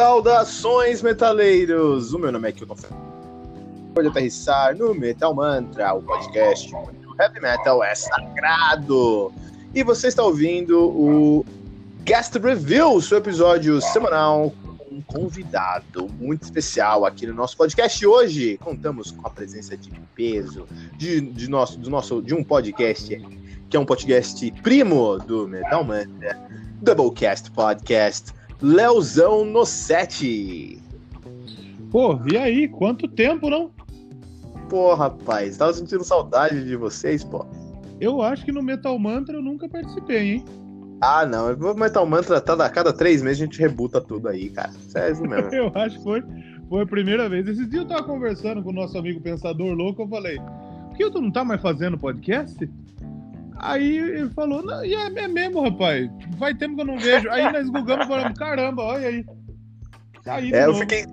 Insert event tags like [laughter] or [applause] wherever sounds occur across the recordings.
Saudações, metaleiros! O meu nome é Kilton Pode aterrissar no Metal Mantra, o podcast onde o heavy metal é sagrado. E você está ouvindo o Guest Review, seu episódio semanal com um convidado muito especial aqui no nosso podcast. Hoje contamos com a presença de peso de, de, nosso, do nosso, de um podcast que é um podcast primo do Metal Mantra, Doublecast Podcast. Leozão no set. Pô, e aí? Quanto tempo, não? Pô, rapaz, tava sentindo saudade de vocês, pô. Eu acho que no Metal Mantra eu nunca participei, hein? Ah, não. O Metal Mantra tá a cada três meses a gente rebuta tudo aí, cara. Sério mesmo. [laughs] eu acho que foi, foi a primeira vez. Esse dia eu tava conversando com o nosso amigo Pensador Louco, eu falei, por que tu não tá mais fazendo podcast? Aí ele falou, não, e é, é mesmo, rapaz. Vai tempo que eu não vejo. Aí nós gugamos e falamos, caramba, olha aí. Tá aí é, eu fiquei.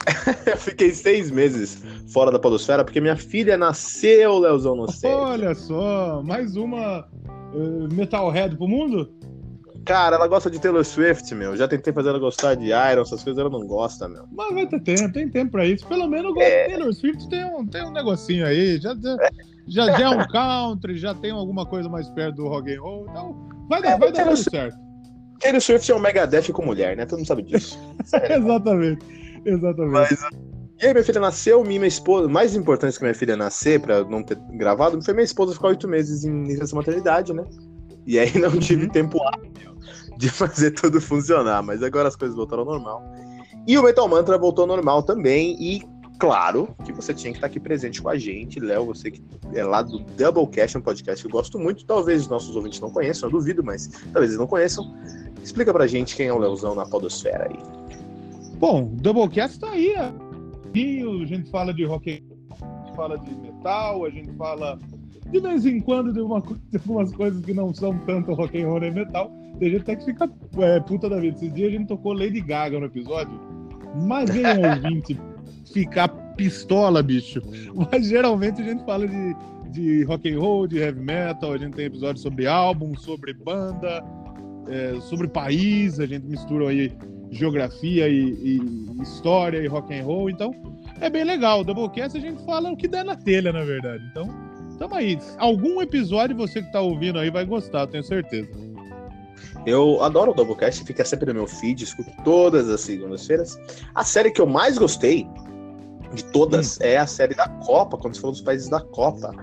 [laughs] eu fiquei seis meses fora da podosfera porque minha filha nasceu, Leozão, no set. Olha só, mais uma uh, Metalhead pro mundo? Cara, ela gosta de Taylor Swift, meu. Já tentei fazer ela gostar de Iron, essas coisas ela não gosta, meu. Mas vai ter tempo, tem tempo pra isso. Pelo menos eu é... Taylor Swift tem um, tem um negocinho aí. Já, já, é já é um country, já tem alguma coisa mais perto do rock and roll, então vai dar, é, vai dar tudo certo. Taylor Swift é um Megadeth com mulher, né? Todo mundo sabe disso. [laughs] exatamente, exatamente. Mas, e aí minha filha nasceu, minha esposa, mais importante que minha filha nascer, pra não ter gravado, foi minha esposa ficar oito meses em licença maternidade, né? E aí não tive uhum. tempo hábil de fazer tudo funcionar, mas agora as coisas voltaram ao normal. E o Metal Mantra voltou ao normal também, e claro que você tinha que estar aqui presente com a gente, Léo, você que é lá do Doublecast, um podcast que eu gosto muito, talvez os nossos ouvintes não conheçam, eu duvido, mas talvez eles não conheçam. Explica pra gente quem é o Leozão na podosfera aí. Bom, Doublecast tá aí, a gente fala de rock, a gente fala de metal, a gente fala de vez em quando de, uma, de algumas coisas que não são tanto rock and roll e metal. Tem gente até que fica é, puta da vida. Esses dias a gente tocou Lady Gaga no episódio. Mas vem [laughs] ouvinte ficar pistola, bicho. Mas geralmente a gente fala de, de rock and roll, de heavy metal, a gente tem episódios sobre álbum, sobre banda, é, sobre país, a gente mistura aí geografia e, e, história e rock and roll, então é bem legal. O Doublecast a gente fala o que der na telha, na verdade. Então, tamo aí. Algum episódio você que tá ouvindo aí vai gostar, tenho certeza. Eu adoro o Doublecast, fica sempre no meu feed, escuto todas as segundas-feiras. A série que eu mais gostei de todas hum. é a série da Copa, quando você falou dos países da Copa.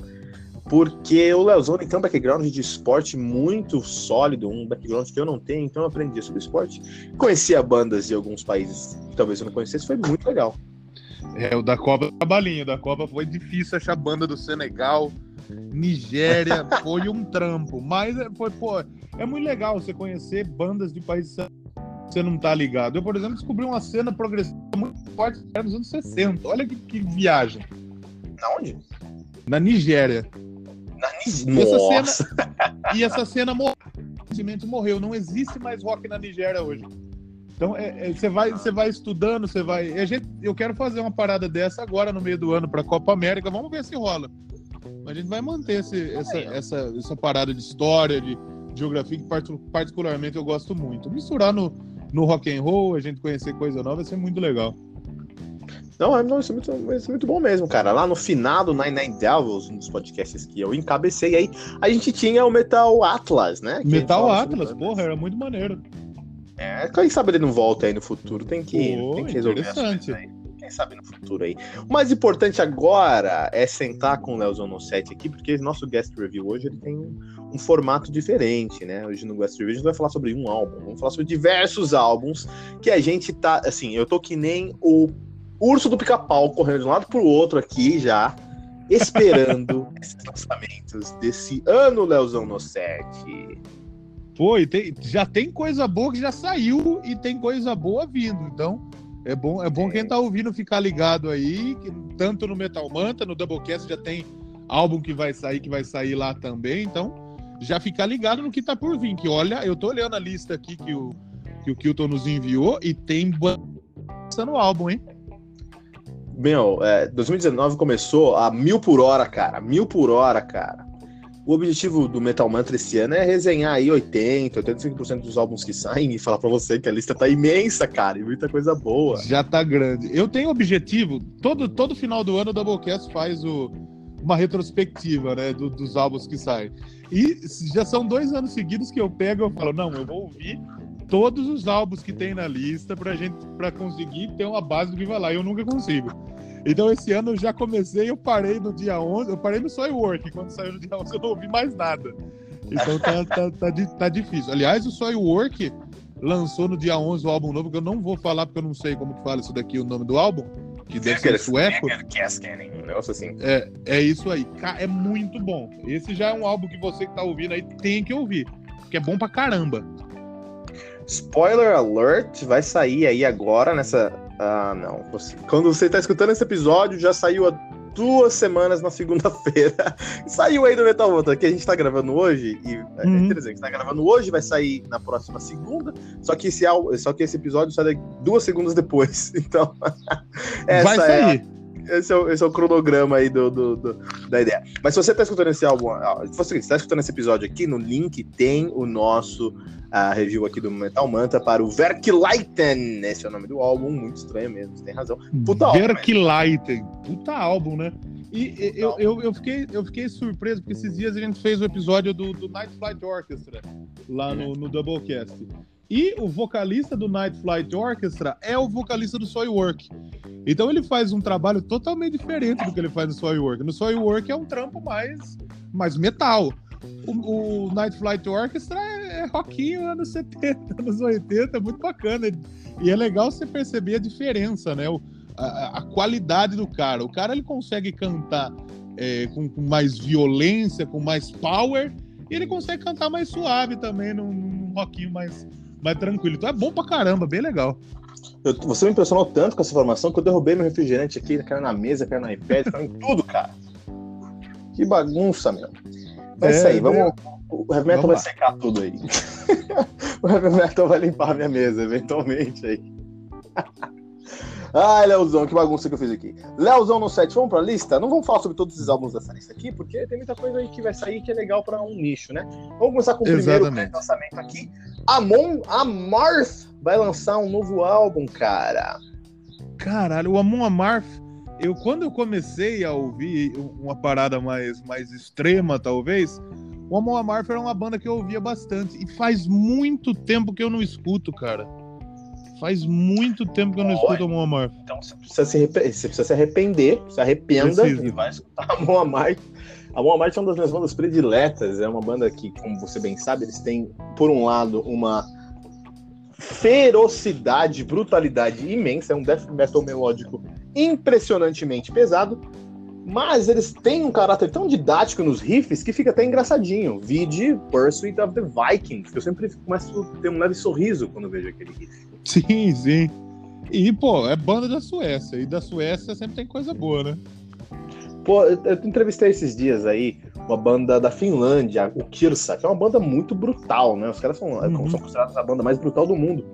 Porque o Leozone tem um background de esporte muito sólido, um background que eu não tenho, então eu aprendi sobre esporte. Conhecia bandas de alguns países que talvez eu não conhecesse, foi muito legal. É, o da Copa, a balinha, da Copa foi difícil achar banda do Senegal, Nigéria, [laughs] foi um trampo. Mas é, foi, pô, é muito legal você conhecer bandas de países que você não tá ligado. Eu, por exemplo, descobri uma cena progressiva muito forte nos anos 60. Olha que, que viagem. Na onde? Na Nigéria. Na E essa cena, [laughs] e essa cena morreu. morreu. Não existe mais rock na Nigéria hoje. Então, é, é, você vai, você vai estudando, você vai. A gente, eu quero fazer uma parada dessa agora no meio do ano para a Copa América. Vamos ver se rola. A gente vai manter esse, essa, essa, essa parada de história, de geografia, que particularmente eu gosto muito. Misturar no, no rock and roll, a gente conhecer coisa nova, vai ser muito legal. Não, não isso, é muito, isso é muito bom mesmo, cara. Lá no final do Nine Nine Devils, um dos podcasts que eu encabecei aí, a gente tinha o Metal Atlas, né? Metal Atlas, porra, era muito maneiro. É, quem sabe ele não volta aí no futuro. Tem que, Pô, tem que resolver interessante. Quem sabe no futuro aí. O mais importante agora é sentar com o Leozão no set aqui, porque nosso guest review hoje ele tem um, formato diferente, né? Hoje no guest review a gente vai falar sobre um álbum, vamos falar sobre diversos álbuns que a gente tá, assim, eu tô que nem o urso do pica-pau correndo de um lado pro outro aqui já, esperando [laughs] esses lançamentos desse ano, Leozão no set. Pô, e tem, já tem coisa boa que já saiu e tem coisa boa vindo. Então, é bom, é bom quem tá ouvindo ficar ligado aí, que tanto no Metal Manta, no Doublecast já tem álbum que vai sair, que vai sair lá também. Então, já ficar ligado no que tá por vir. Que olha, eu tô olhando a lista aqui que o, que o Kilton nos enviou e tem no álbum, hein? Meu, é, 2019 começou a mil por hora, cara. Mil por hora, cara. O objetivo do Metal Mantra esse ano é resenhar aí 80, 85% dos álbuns que saem e falar para você que a lista tá imensa, cara, e muita coisa boa. Já tá grande. Eu tenho objetivo, todo, todo final do ano o Doublecast faz o, uma retrospectiva, né, do, dos álbuns que saem. E já são dois anos seguidos que eu pego e falo, não, eu vou ouvir todos os álbuns que tem na lista pra gente, para conseguir ter uma base do que vai lá. Eu nunca consigo. Então esse ano eu já comecei, eu parei no dia 11, eu parei no Soilwork, quando saiu no dia 11 eu não ouvi mais nada. Então tá, tá, tá, tá difícil. Aliás, o Soilwork lançou no dia 11 o álbum novo, que eu não vou falar porque eu não sei como que fala isso daqui, o nome do álbum, que deve ser sueco. assim. É, é isso aí. É muito bom. Esse já é um álbum que você que tá ouvindo aí tem que ouvir, porque é bom pra caramba. Spoiler alert, vai sair aí agora nessa ah, não. Quando você está escutando esse episódio, já saiu há duas semanas na segunda-feira. [laughs] saiu aí do Metal Volta, que a gente está gravando hoje. E é uhum. interessante, a gente tá gravando hoje, vai sair na próxima segunda. Só que esse, só que esse episódio sai duas segundos depois. [laughs] Então, [laughs] essa vai sair. É a... Esse é, o, esse é o cronograma aí do, do, do, da ideia. Mas se você está escutando esse álbum, se você está escutando esse episódio aqui, no link tem o nosso a review aqui do Metal Manta para o Verkleiten. Esse é o nome do álbum, muito estranho mesmo, você tem razão. Puta Verkleiten, puta álbum, né? E eu, eu, eu, fiquei, eu fiquei surpreso, porque esses dias a gente fez o episódio do, do Night Flight Orchestra, lá no, no Doublecast. E o vocalista do Night Flight Orchestra é o vocalista do Soilwork. Então ele faz um trabalho totalmente diferente do que ele faz no Soilwork. No Soilwork é um trampo mais, mais metal. O, o Night Flight Orchestra é, é rockinho anos [laughs] 70, anos 80, é muito bacana. E é legal você perceber a diferença, né? O, a, a, qualidade do cara. O cara ele consegue cantar é, com, com, mais violência, com mais power, e ele consegue cantar mais suave também, num, num rockinho mais, mais tranquilo. Então é bom pra caramba, bem legal. Eu, você me impressionou tanto com essa informação que eu derrubei meu refrigerante aqui, caiu na mesa, caiu no iPad, caiu em tudo, cara. Que bagunça, meu. Vai é, sair, vamos. O Heavy Metal vai secar tudo aí. [laughs] o Heavy Metal vai limpar a minha mesa, eventualmente aí. [laughs] Ai, Leozão, que bagunça que eu fiz aqui. Leozão no set, vamos pra lista? Não vamos falar sobre todos os álbuns dessa lista aqui, porque tem muita coisa aí que vai sair que é legal pra um nicho, né? Vamos começar com o Exatamente. primeiro lançamento aqui. Amon Amarth vai lançar um novo álbum, cara. Caralho, o Amon Amarth eu quando eu comecei a ouvir uma parada mais, mais extrema, talvez, o Amon Amarth era uma banda que eu ouvia bastante. E faz muito tempo que eu não escuto, cara. Faz muito tempo que eu não Olha, escuto Amon Amarth. Então você precisa, se você precisa se arrepender, se arrependa Preciso. e vai escutar Amon [laughs] Amarth. A Amarth é uma das minhas bandas prediletas. É uma banda que, como você bem sabe, eles têm, por um lado, uma ferocidade, brutalidade imensa. É um death metal melódico impressionantemente pesado, Mas eles têm um caráter tão didático nos riffs que fica até engraçadinho. Vide Pursuit of the Vikings, que eu sempre começo a ter um leve sorriso quando vejo aquele riff. Sim, sim. E, pô, é banda da Suécia. E da Suécia sempre tem coisa boa, né? Pô, eu, eu entrevistei esses dias aí uma banda da Finlândia, o Kirsa, que é uma banda muito brutal, né? Os caras são, uhum. são considerados a banda mais brutal do mundo.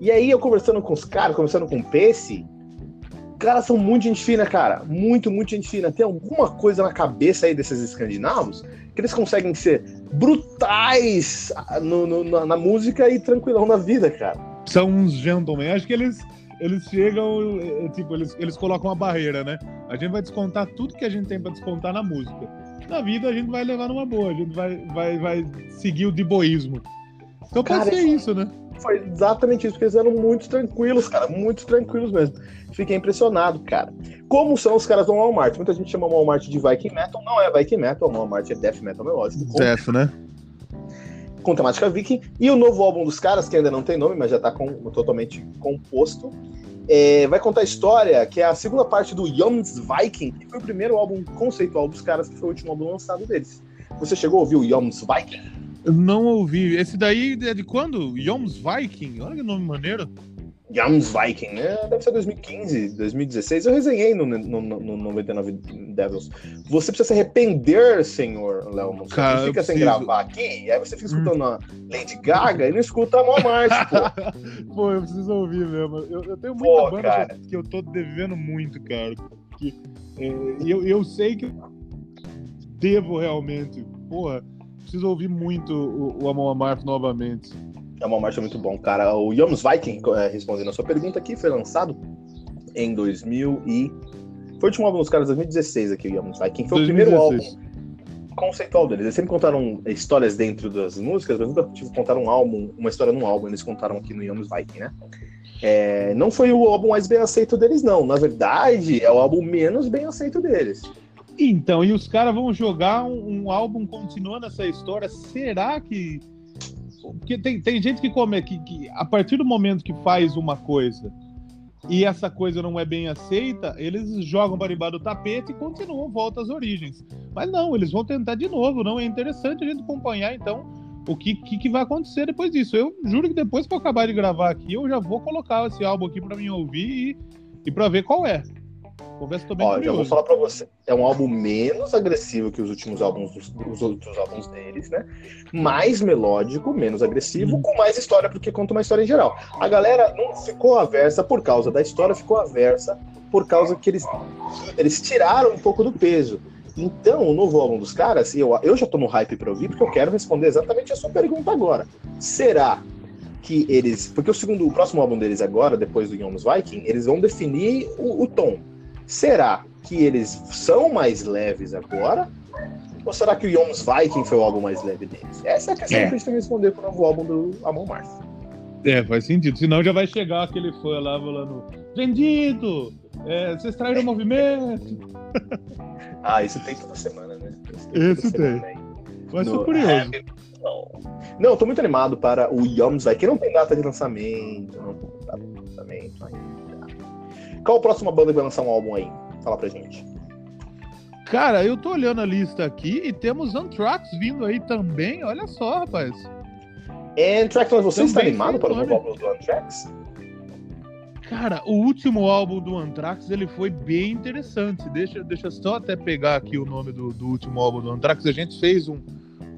E aí eu conversando com os caras, conversando com o Pace, caras são muito gente fina, cara. Muito, muito gente fina. Tem alguma coisa na cabeça aí desses escandinavos que eles conseguem ser brutais no, no, na, música e tranquilão na vida, cara. São uns gentlemen. Acho que eles, eles chegam, é, tipo, eles, eles colocam uma barreira, né? A gente vai descontar tudo que a gente tem para descontar na música. Na vida a gente vai levar numa boa, a gente vai, vai, vai seguir o diboísmo. Então pode cara, ser isso, né? Foi exatamente isso, porque eles eram muito tranquilos, cara, muito tranquilos mesmo. Fiquei impressionado, cara. Como são os caras do Walmart? Muita gente chama o Walmart de Viking Metal, não é Viking Metal, o Walmart é Death Metal melódico. Death, né? Com temática viking. E o novo álbum dos caras, que ainda não tem nome, mas já tá com, totalmente composto, é, vai contar a história que é a segunda parte do Yoms Viking, que foi o primeiro álbum conceitual dos caras, que foi o último álbum lançado deles. Você chegou a ouvir o Yoms Viking? Não ouvi. Esse daí é de quando? Yoms Viking? Olha que nome maneiro. Yoms Viking, né? Deve ser 2015, 2016. Eu resenhei no, no, no 99 Devils. Você precisa se arrepender, senhor Léo. Você Cara, fica sem gravar aqui, aí você fica escutando a Lady Gaga e não escuta a Walmart, [laughs] pô. pô, eu preciso ouvir mesmo. Eu, eu tenho muita pô, banda que, que eu tô devendo muito, cara. Que, é, eu, eu sei que eu devo realmente. Porra preciso ouvir muito o, o Amon Amarth novamente. É uma marcha muito bom, cara. O Yoms Viking, é, respondendo a sua pergunta aqui, foi lançado em 2000 e... Foi o último álbum dos caras, 2016 aqui, o Yoms Viking. Foi 2016. o primeiro álbum conceitual deles. Eles sempre contaram histórias dentro das músicas, mas nunca tipo, contaram um álbum, uma história num álbum. Eles contaram aqui no Yoms Viking, né? É, não foi o álbum mais bem aceito deles, não. Na verdade, é o álbum menos bem aceito deles. Então, e os caras vão jogar um, um, álbum continuando essa história. Será que. Porque tem, tem gente que come que, que a partir do momento que faz uma coisa e essa coisa não é bem aceita, eles jogam para do tapete e continuam, volta às origens. Mas não, eles vão tentar de novo. Não é interessante a gente acompanhar, então, o que, que, que vai acontecer depois disso. Eu juro que depois que eu acabar de gravar aqui, eu já vou colocar esse álbum aqui para mim ouvir e, e para ver qual é. Confesso tô bem Ó, já vou falar pra você. É um álbum menos agressivo que os últimos álbuns, os outros álbuns deles, né? Mais melódico, menos agressivo, uhum. com mais história, porque conta uma história em geral. A galera não ficou aversa por causa da história, ficou aversa por causa que eles, eles tiraram um pouco do peso. Então, o novo álbum dos caras, eu, eu já tô no hype pra ouvir, porque eu quero responder exatamente a sua pergunta agora. Será que eles. Porque o segundo, o próximo álbum deles agora, depois do Young's Viking, eles vão definir o, o tom. Será que eles são mais leves agora? Ou será que o Yoms Viking foi o álbum mais leve deles? Essa é a questão é. que a gente tem que responder para o novo álbum do Amon Mars. É, faz sentido. Senão já vai chegar aquele fã lá falando: Vendido! É, vocês traíram o movimento! [laughs] ah, isso tem toda semana, né? Isso tem. tem. Mas sou curioso. Não. não, eu tô muito animado para o Yoms Viking. Não tem data de lançamento, não Qual a próxima banda que vai lançar um álbum aí? Fala pra gente. Cara, eu tô olhando a lista aqui e temos Anthrax vindo aí também. Olha só, rapaz. Anthrax, mas você também está animado para o novo álbum do Anthrax? Cara, o último álbum do Anthrax ele foi bem interessante. Deixa, deixa só até pegar aqui o nome do, do último álbum do Anthrax. A gente fez um,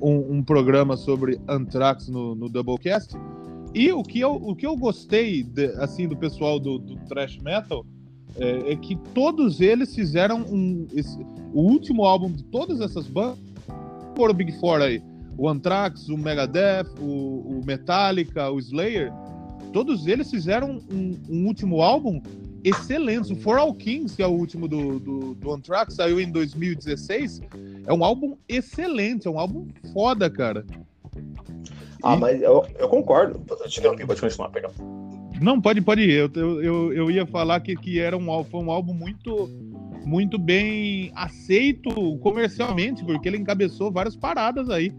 um, um programa sobre Anthrax no, no Doublecast. E o que eu, o que eu gostei de, assim do pessoal do, do thrash metal é, é, que todos eles fizeram um, esse, o último álbum de todas essas bandas, por o Big Four aí, o Anthrax, o Megadeth, o, o Metallica, o Slayer, todos eles fizeram um, um, último álbum excelente. O For All Kings, que é o último do, do, do Anthrax, saiu em 2016, é um álbum excelente, é um álbum foda, cara. Ah, e... mas eu, eu concordo. Eu te interrompi, pode continuar, perdão. Não, pode, pode ir. Eu, eu, eu ia falar que, que era um, foi um álbum muito, muito bem aceito comercialmente, porque ele encabeçou várias paradas aí.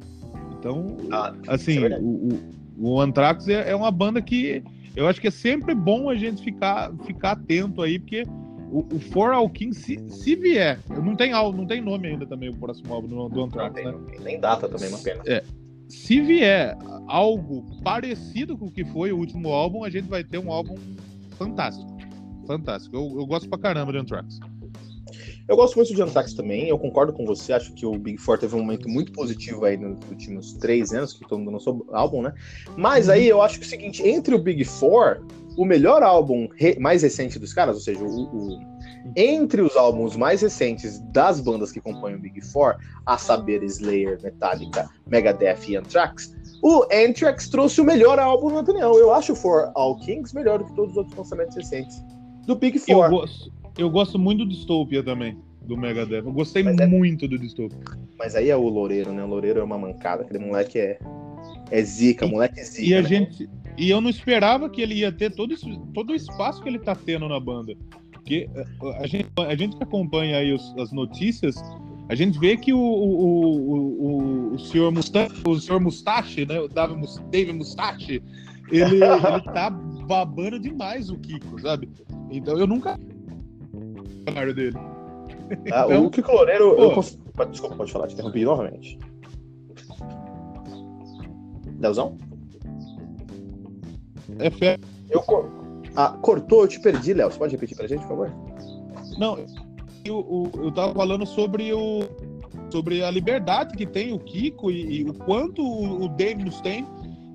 Então, ah, assim, é o, o, o Anthrax é, é uma banda que eu acho que é sempre bom a gente ficar, ficar atento aí, porque O, o For All King, se, se vier, não tem, não tem nome ainda também o próximo álbum do, do Anthrax, tem, né? Nem data também, uma pena. É, se vier algo parecido com o que foi o último álbum, a gente vai ter um álbum fantástico. Fantástico. Eu, eu gosto pra caramba de Anthrax. Eu gosto muito de Anthrax também, eu concordo com você, acho que o Big Four teve um momento muito positivo aí nos últimos três anos, que todo mundo lançou álbum, né? Mas aí eu acho que é o seguinte, entre o Big Four, o melhor álbum re mais recente dos caras, ou seja, o, o, entre os álbuns mais recentes das bandas que compõem o Big Four, a saber Slayer, Metallica, Megadeth e Anthrax, o Anthrax trouxe o melhor álbum, na opinião. Eu acho o For All Kings melhor do que todos os outros lançamentos recentes do Big Four. Eu gosto, eu gosto muito do Dystopia também, do Megadeth. Eu gostei é... muito do Dystopia. Mas aí é o Loureiro, né? O Loureiro é uma mancada. Aquele moleque é, é zica, e, moleque é zica. E a né? gente. E eu não esperava que ele ia ter todo, isso, todo o espaço que ele tá tendo na banda. Porque eh, a gente, a gente que acompanha aí os, as notícias, a gente vê que o, o, o, o, o senhor Mustache, o senhor Mustache, né? O David Mustache, ele, [laughs] ele tá babando demais o Kiko, sabe? Então eu nunca salário dele. Ah, então, o Kiko Loureiro. Eu cons... Desculpa, pode falar, te interrompi novamente. Leozão? É fé. Eu ah, cortou, eu te perdi, Léo. Você pode repetir pra gente, por favor? Não, eu, eu, tava falando sobre o sobre a liberdade que tem o Kiko e, e o quanto o, o tem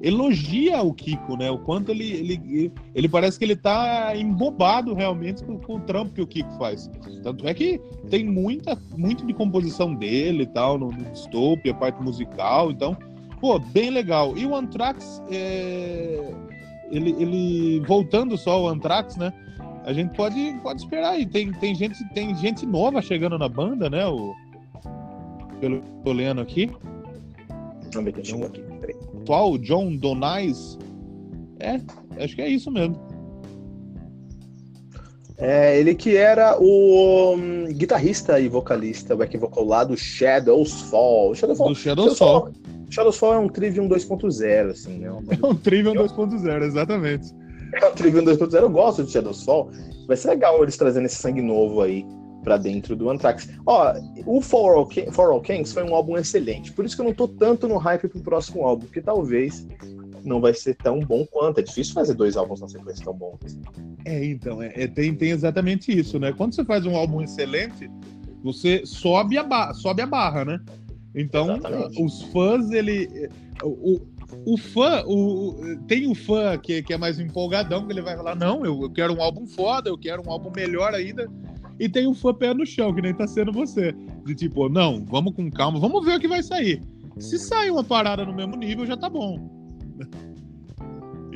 elogia o Kiko, né? O quanto ele, ele, ele parece que ele tá embobado realmente com, com, o trampo que o Kiko faz. Tanto é que tem muita, muito de composição dele e tal, no, no parte musical, então, pô, bem legal. E o Anthrax, é... ele, ele, voltando só ao Anthrax, né? A gente pode, pode esperar aí. Tem, tem, gente, tem gente nova chegando na banda, né? O, pelo que eu tô lendo aqui. Vamos ver quem chegou aqui atual, John Donais. É, acho que é isso mesmo. É, ele que era o um, guitarrista e vocalista, back vocal lá do Shadows Fall. Shadows Fall. Do Shadows, Fall. Fall. Shadows Fall é um Trivium 2.0, assim, né? [laughs] É um Trivium 2.0, exatamente. É um Trivium 2.0, eu gosto de Shadows Fall. Vai ser legal eles trazendo esse sangue novo aí para dentro do Anthrax. Ó, o For All, King, For All Kings foi um álbum excelente, por isso que eu não tô tanto no hype pro próximo álbum, porque talvez não vai ser tão bom quanto. É difícil fazer dois álbuns na sequência tão bons. É, então, é, é, tem, tem exatamente isso, né? Quando você faz um álbum excelente, você sobe a, sobe a barra, né? Então, exatamente. os fãs, ele. O, o fã, o, tem o fã que, que é mais empolgadão, que ele vai falar: não, eu, eu quero um álbum foda, eu quero um álbum melhor ainda. E tem o fã pé no chão, que nem tá sendo você. De tipo, não, vamos com calma, vamos ver o que vai sair. Se sair uma parada no mesmo nível, já tá bom. [laughs]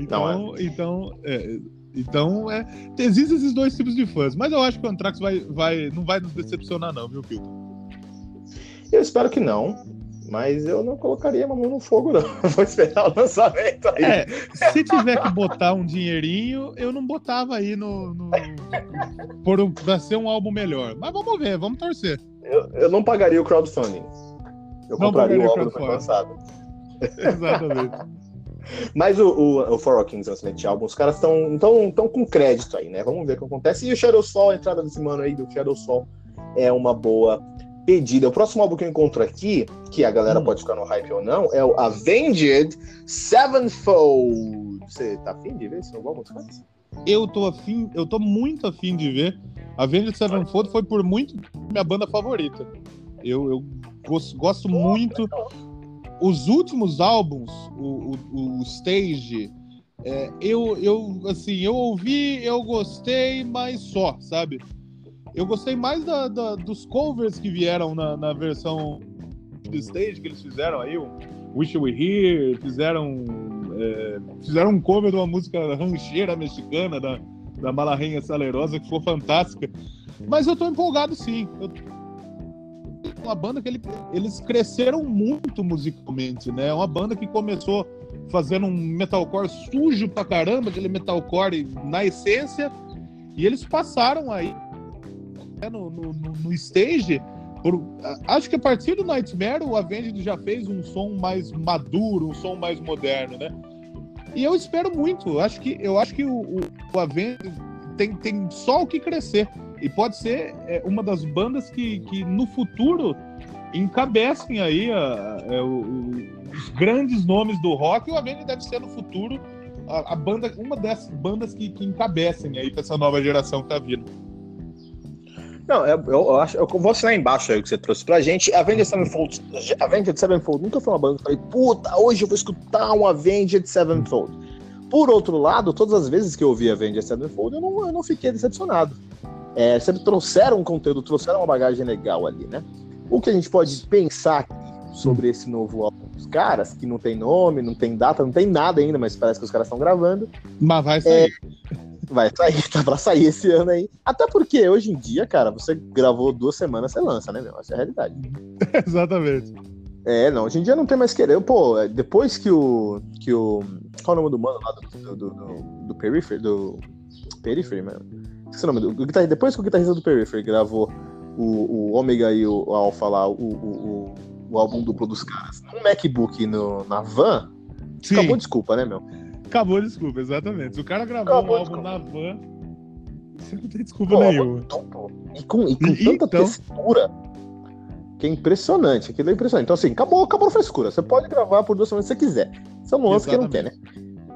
Então, é. então, é, então é, existem esses dois tipos de fãs. Mas eu acho que o Anthrax vai, vai, não vai nos decepcionar, não, viu, Pilton? Eu espero que não. Mas eu não colocaria a mão no fogo, não. [laughs] Vou esperar o lançamento aí. É, se tiver que botar um dinheirinho, eu não botava aí no. no por um, pra ser um álbum melhor. Mas vamos ver, vamos torcer. Eu, eu não pagaria o crowdfunding. Eu não compraria o álbum lançado. [laughs] Exatamente. Mas o, o, o For All Kings lançamento de álbum, os caras estão tão, tão com crédito aí, né? Vamos ver o que acontece. E o Shadows Fall, a entrada desse mano aí do Shadows Fall é uma boa pedida. O próximo álbum que eu encontro aqui, que a galera hum. pode ficar no hype ou não, é o Avenged Sevenfold. Você tá afim de ver esse novo álbum Eu tô afim, eu tô muito afim de ver. Avenged Sevenfold foi por muito minha banda favorita. Eu, eu gosto, gosto muito. Os últimos álbuns, o, o, o Stage, é, eu, eu, assim, eu ouvi, eu gostei, mas só, sabe? Eu gostei mais da, da, dos covers que vieram na, na versão do stage que eles fizeram aí, o Wish We Here, fizeram, é, fizeram um cover de uma música rancheira mexicana da, da Malarrenha Salerosa, que ficou fantástica. Mas eu tô empolgado sim. Eu, uma banda que ele, eles cresceram muito musicalmente, né? É uma banda que começou fazendo um metalcore sujo pra caramba, aquele metalcore na essência, e eles passaram aí né, no, no, no stage, por, acho que a partir do Nightmare o Avenged já fez um som mais maduro, um som mais moderno, né? E eu espero muito. Acho que eu acho que o, o, o Avenged tem, tem só o que crescer. e pode ser é, uma das bandas que, que no futuro encabecem aí a, a, os grandes nomes do rock. E o Avenged deve ser no futuro a, a banda, uma dessas bandas que, que encabecem aí para essa nova geração que tá vindo. Não, eu, eu, acho, eu vou assinar embaixo aí o que você trouxe pra gente. Avenged Sevenfold, Avenged Sevenfold nunca foi uma banda que eu falei, puta, hoje eu vou escutar um Avenged Sevenfold. Por outro lado, todas as vezes que eu ouvi Avenged Sevenfold, eu não, eu não fiquei decepcionado. É, sempre trouxeram um conteúdo, trouxeram uma bagagem legal ali, né? O que a gente pode pensar sobre esse novo álbum dos caras, que não tem nome, não tem data, não tem nada ainda, mas parece que os caras estão gravando. Mas vai sair. É, vai sair, [laughs] tá pra sair esse ano aí. Até porque hoje em dia, cara, você gravou duas semanas, você lança, né, meu? Essa é a realidade. [laughs] Exatamente. É, não, hoje em dia não tem mais querer. Pô, depois que o. Que o qual é o nome do mano lá do, do, do, do Periphery? Do. Periphery, mano. Esqueci o nome do. Depois que o guitarrista do Periphery gravou o, o Omega e o Alpha lá, o, o, o, álbum duplo dos caras, no MacBook no, na van, Sim. acabou desculpa, né, meu? Acabou desculpa, exatamente. Se o cara gravou acabou um álbum desculpa. na van, você não tem desculpa Pô, nenhuma. E com, e com e, tanta então... textura que é impressionante. Aquilo é impressionante. Então, assim, acabou, acabou a frescura. Você pode gravar por duas semanas se você quiser. Isso é um lance que não tem, né?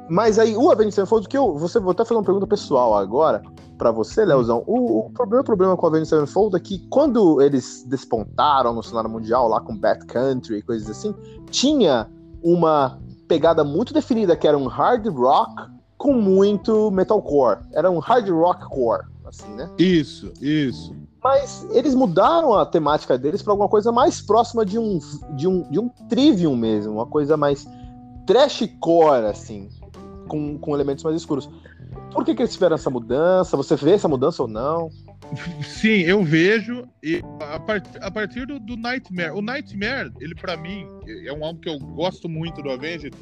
Mas aí, o Avenged Sevenfold, que eu. Você, vou até fazer uma pergunta pessoal agora para você, Leozão. O, o meu problema com o Avenged Sevenfold é que quando eles despontaram no cenário mundial, lá com Bad Country e coisas assim, tinha uma pegada muito definida, que era um hard rock com muito metalcore. Era um hard rock core, assim, né? Isso, isso. Mas eles mudaram a temática deles para alguma coisa mais próxima de um, de um, de um trivium mesmo, uma coisa mais trashcore, assim, com, com elementos mais escuros. Por que, que eles tiveram essa mudança? Você vê essa mudança ou não? Sim, eu vejo. E a, part, a partir do, do, Nightmare. O Nightmare, ele para mim, é um álbum que eu gosto muito do Avenged.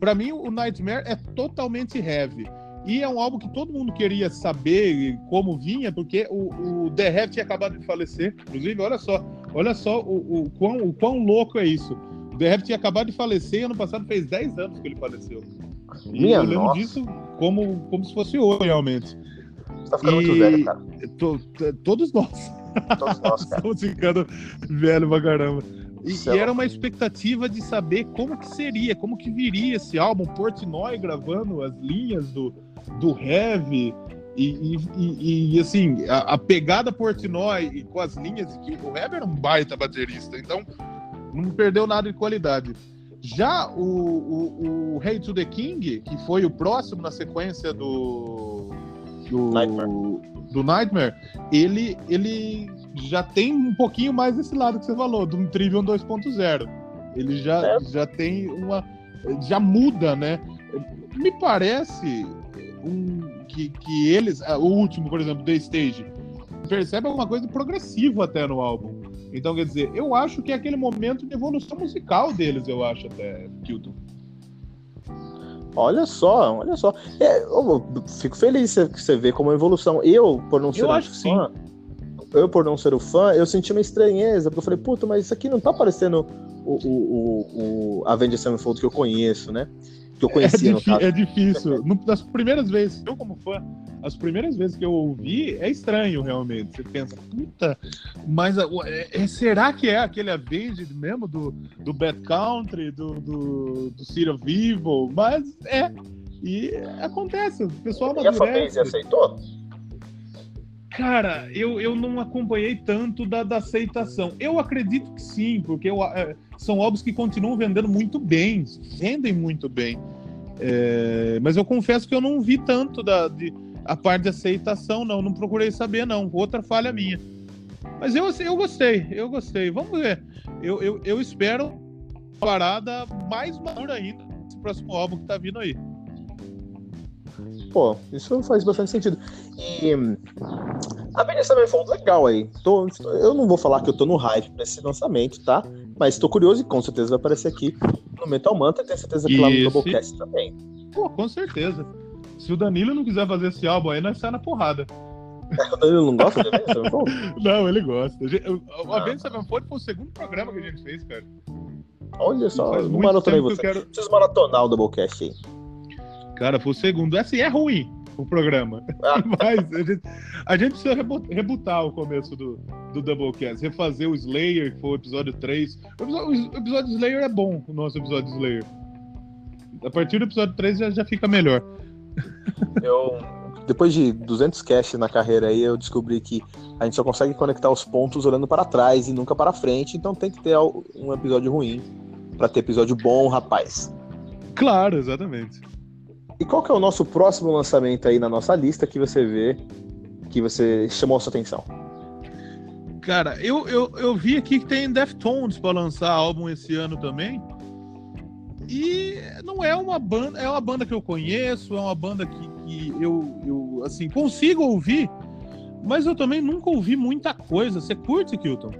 Para mim, o Nightmare é totalmente heavy. E é um álbum que todo mundo queria saber como vinha, porque o, o The Heavy tinha acabado de falecer. Inclusive, olha só, olha só o, o, quão, o quão louco é isso. O The Heavy tinha acabado de falecer e ano passado fez 10 anos que ele faleceu. Minha eu lembro nossa. disso como, como se fosse hoje, realmente. Você tá ficando e... muito velho, cara. Todos nós. Todos nós, cara. [laughs] Estamos ficando velho pra caramba. E, e, era uma expectativa de saber como que seria, como que viria esse álbum, Portnoy gravando as linhas do, do heavy e, e, e assim, a, a, pegada Portnoy com as linhas, que o heavy era um baita baterista, então não perdeu nada de qualidade. Já o, o, o Hey to the King, que foi o próximo na sequência do, do Nightmare, do Nightmare ele, ele já tem um pouquinho mais desse lado que você falou, do Trivium 2.0. Ele já, é. já tem uma. Já muda, né? Me parece um, que, que eles, o último, por exemplo, The Stage, percebe alguma coisa progressiva até no álbum. Então, quer dizer, eu acho que é aquele momento de evolução musical deles, eu acho até, Kilton. Olha só, olha só. É, eu fico feliz que você vê como evolução. Eu, por não ser eu acho fã, eu por não ser o fã, eu senti uma estranheza, porque eu falei, puta, mas isso aqui não tá parecendo o, o, o, o Avengers Sevenfold que eu conheço, né? Que eu conhecia, é, é difícil. Das primeiras vezes, eu como fã, as primeiras vezes que eu ouvi, é estranho realmente. Você pensa, puta, mas é, é, será que é aquele Avenged mesmo do, do Bad Country, do, do, do City of Evil? Mas é. E acontece, o pessoal amadurece. E a fanbase aceitou? Cara, eu, eu não acompanhei tanto da, da aceitação. Eu acredito que sim, porque eu, é, são álbuns que continuam vendendo muito bem, vendem muito bem. É, mas eu confesso que eu não vi tanto da, de, a parte de aceitação, não. Não procurei saber, não. Outra falha minha. Mas eu, eu gostei, eu gostei. Vamos ver. Eu, eu, eu espero uma parada mais madura ainda nesse próximo álbum que tá vindo aí. Pô, isso faz bastante sentido. E a também foi legal aí. Tô, eu não vou falar que eu tô no hype pra esse lançamento, tá? Mas tô curioso e com certeza vai aparecer aqui no Metal Mantra e tenho certeza que lá no Doublecast também. Pô, com certeza. Se o Danilo não quiser fazer esse álbum aí, nós sai na porrada. o Danilo não gosta Avenged Sevenfold? [laughs] Não, ele gosta. O Avenged Sevenfold foi o segundo programa que a gente fez, cara. Olha só, não aí você. Quero... Preciso maratonar o Doublecast aí. Cara, foi o segundo. Assim, é ruim. o programa. Ah. [laughs] Mas a gente, a gente precisa rebu- rebutar o começo do, do Doublecast, refazer o Slayer, que foi o episódio 3. O episódio, o episódio Slayer é bom, o nosso episódio Slayer. A partir do episódio 3 já, já fica melhor. Eu, depois de 200 casts na carreira aí, eu descobri que a gente só consegue conectar os pontos olhando para trás e nunca para frente, então tem que ter um episódio ruim para ter episódio bom, rapaz. Claro, exatamente. E qual que é o nosso próximo lançamento aí na nossa lista que você vê que você chamou a sua atenção? Cara, eu, eu, eu vi aqui que tem Deftones pra lançar álbum esse ano também. E não é uma banda, é uma banda que eu conheço, é uma banda que, que eu, eu assim, consigo ouvir, mas eu também nunca ouvi muita coisa. Você curte, Kilton?